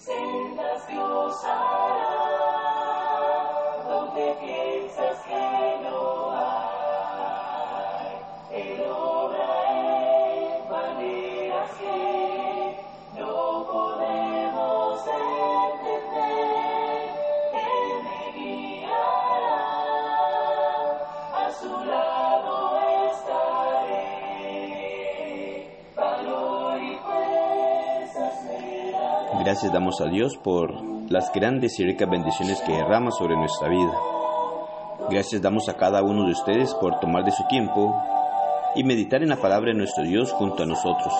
sendas Dios hará, donde piensas Gracias damos a Dios por las grandes y ricas bendiciones que derrama sobre nuestra vida. Gracias damos a cada uno de ustedes por tomar de su tiempo y meditar en la palabra de nuestro Dios junto a nosotros.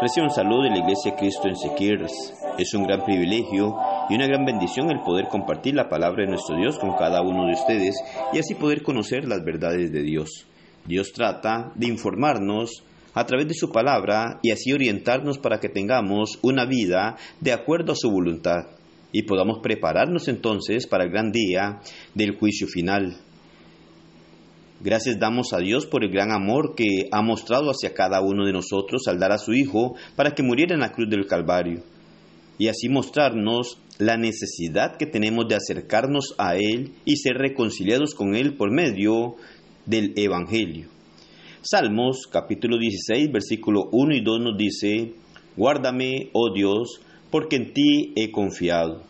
Reciban salud de la Iglesia Cristo en Sequirres. Es un gran privilegio y una gran bendición el poder compartir la palabra de nuestro Dios con cada uno de ustedes y así poder conocer las verdades de Dios. Dios trata de informarnos a través de su palabra y así orientarnos para que tengamos una vida de acuerdo a su voluntad y podamos prepararnos entonces para el gran día del juicio final. Gracias damos a Dios por el gran amor que ha mostrado hacia cada uno de nosotros al dar a su Hijo para que muriera en la cruz del Calvario y así mostrarnos la necesidad que tenemos de acercarnos a Él y ser reconciliados con Él por medio del Evangelio. Salmos capítulo 16 versículo 1 y 2 nos dice, Guárdame, oh Dios, porque en ti he confiado.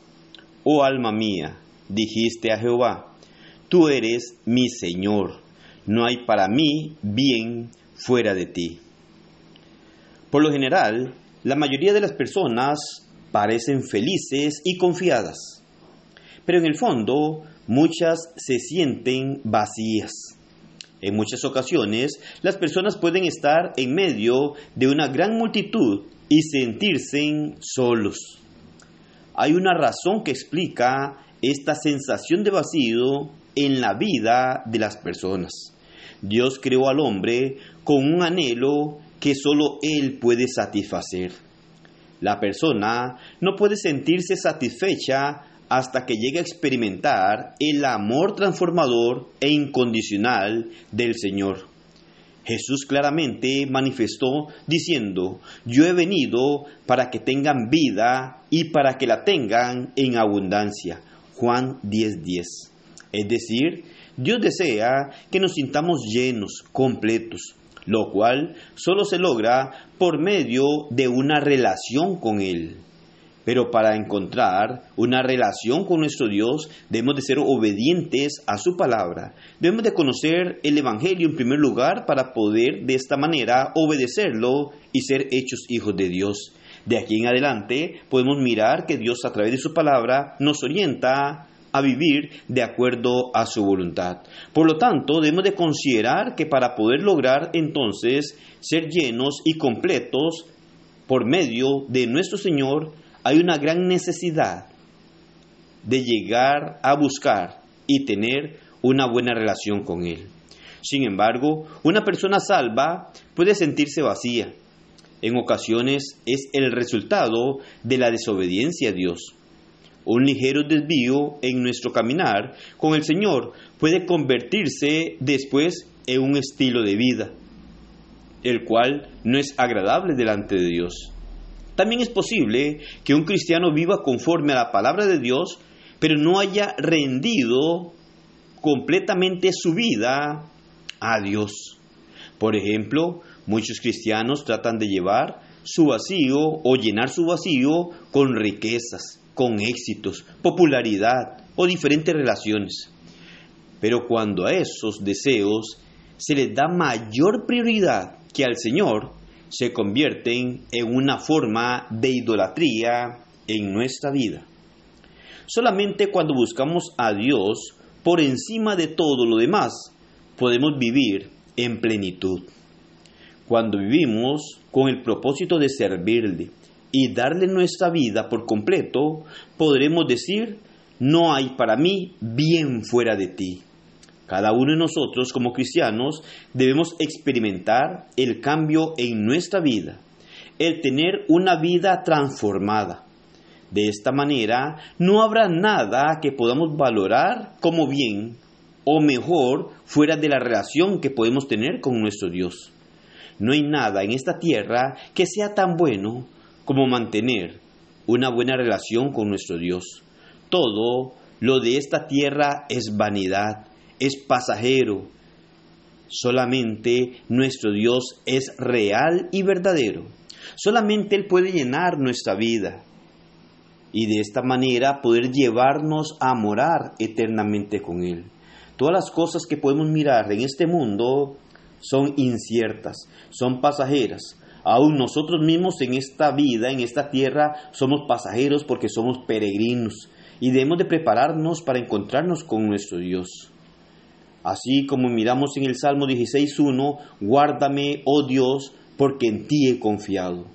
Oh alma mía, dijiste a Jehová, tú eres mi Señor, no hay para mí bien fuera de ti. Por lo general, la mayoría de las personas parecen felices y confiadas, pero en el fondo muchas se sienten vacías. En muchas ocasiones, las personas pueden estar en medio de una gran multitud y sentirse solos. Hay una razón que explica esta sensación de vacío en la vida de las personas. Dios creó al hombre con un anhelo que solo Él puede satisfacer. La persona no puede sentirse satisfecha hasta que llegue a experimentar el amor transformador e incondicional del Señor. Jesús claramente manifestó diciendo, yo he venido para que tengan vida y para que la tengan en abundancia. Juan 10:10. Es decir, Dios desea que nos sintamos llenos, completos, lo cual solo se logra por medio de una relación con Él. Pero para encontrar una relación con nuestro Dios debemos de ser obedientes a su palabra. Debemos de conocer el Evangelio en primer lugar para poder de esta manera obedecerlo y ser hechos hijos de Dios. De aquí en adelante podemos mirar que Dios a través de su palabra nos orienta a vivir de acuerdo a su voluntad. Por lo tanto, debemos de considerar que para poder lograr entonces ser llenos y completos por medio de nuestro Señor, hay una gran necesidad de llegar a buscar y tener una buena relación con Él. Sin embargo, una persona salva puede sentirse vacía. En ocasiones es el resultado de la desobediencia a Dios. Un ligero desvío en nuestro caminar con el Señor puede convertirse después en un estilo de vida, el cual no es agradable delante de Dios. También es posible que un cristiano viva conforme a la palabra de Dios, pero no haya rendido completamente su vida a Dios. Por ejemplo, muchos cristianos tratan de llevar su vacío o llenar su vacío con riquezas, con éxitos, popularidad o diferentes relaciones. Pero cuando a esos deseos se les da mayor prioridad que al Señor, se convierten en una forma de idolatría en nuestra vida. Solamente cuando buscamos a Dios por encima de todo lo demás, podemos vivir en plenitud. Cuando vivimos con el propósito de servirle y darle nuestra vida por completo, podremos decir, no hay para mí bien fuera de ti. Cada uno de nosotros como cristianos debemos experimentar el cambio en nuestra vida, el tener una vida transformada. De esta manera no habrá nada que podamos valorar como bien o mejor fuera de la relación que podemos tener con nuestro Dios. No hay nada en esta tierra que sea tan bueno como mantener una buena relación con nuestro Dios. Todo lo de esta tierra es vanidad, es pasajero. Solamente nuestro Dios es real y verdadero. Solamente Él puede llenar nuestra vida y de esta manera poder llevarnos a morar eternamente con Él. Todas las cosas que podemos mirar en este mundo son inciertas, son pasajeras. Aún nosotros mismos en esta vida, en esta tierra, somos pasajeros porque somos peregrinos y debemos de prepararnos para encontrarnos con nuestro Dios. Así como miramos en el Salmo 16.1, guárdame, oh Dios, porque en ti he confiado.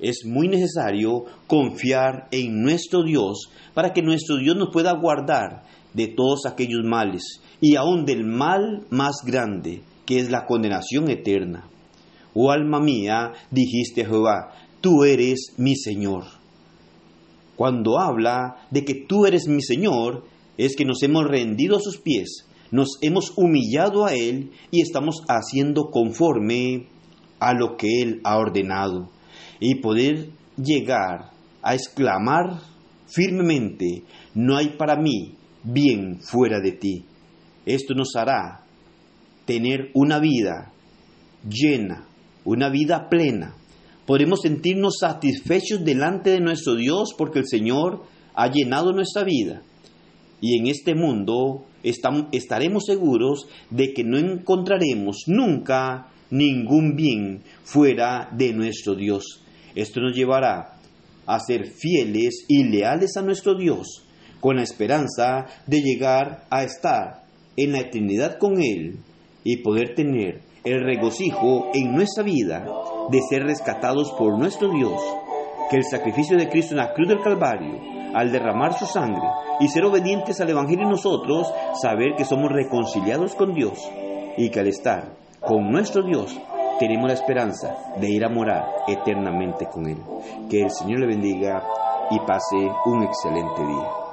Es muy necesario confiar en nuestro Dios para que nuestro Dios nos pueda guardar de todos aquellos males y aún del mal más grande, que es la condenación eterna. Oh alma mía, dijiste Jehová, tú eres mi Señor. Cuando habla de que tú eres mi Señor, es que nos hemos rendido a sus pies, nos hemos humillado a Él y estamos haciendo conforme a lo que Él ha ordenado. Y poder llegar a exclamar firmemente, no hay para mí bien fuera de ti. Esto nos hará tener una vida llena, una vida plena. Podremos sentirnos satisfechos delante de nuestro Dios porque el Señor ha llenado nuestra vida. Y en este mundo estaremos seguros de que no encontraremos nunca ningún bien fuera de nuestro Dios. Esto nos llevará a ser fieles y leales a nuestro Dios, con la esperanza de llegar a estar en la eternidad con Él y poder tener el regocijo en nuestra vida de ser rescatados por nuestro Dios, que el sacrificio de Cristo en la cruz del Calvario, al derramar su sangre y ser obedientes al Evangelio en nosotros, saber que somos reconciliados con Dios y que al estar con nuestro Dios tenemos la esperanza de ir a morar eternamente con Él. Que el Señor le bendiga y pase un excelente día.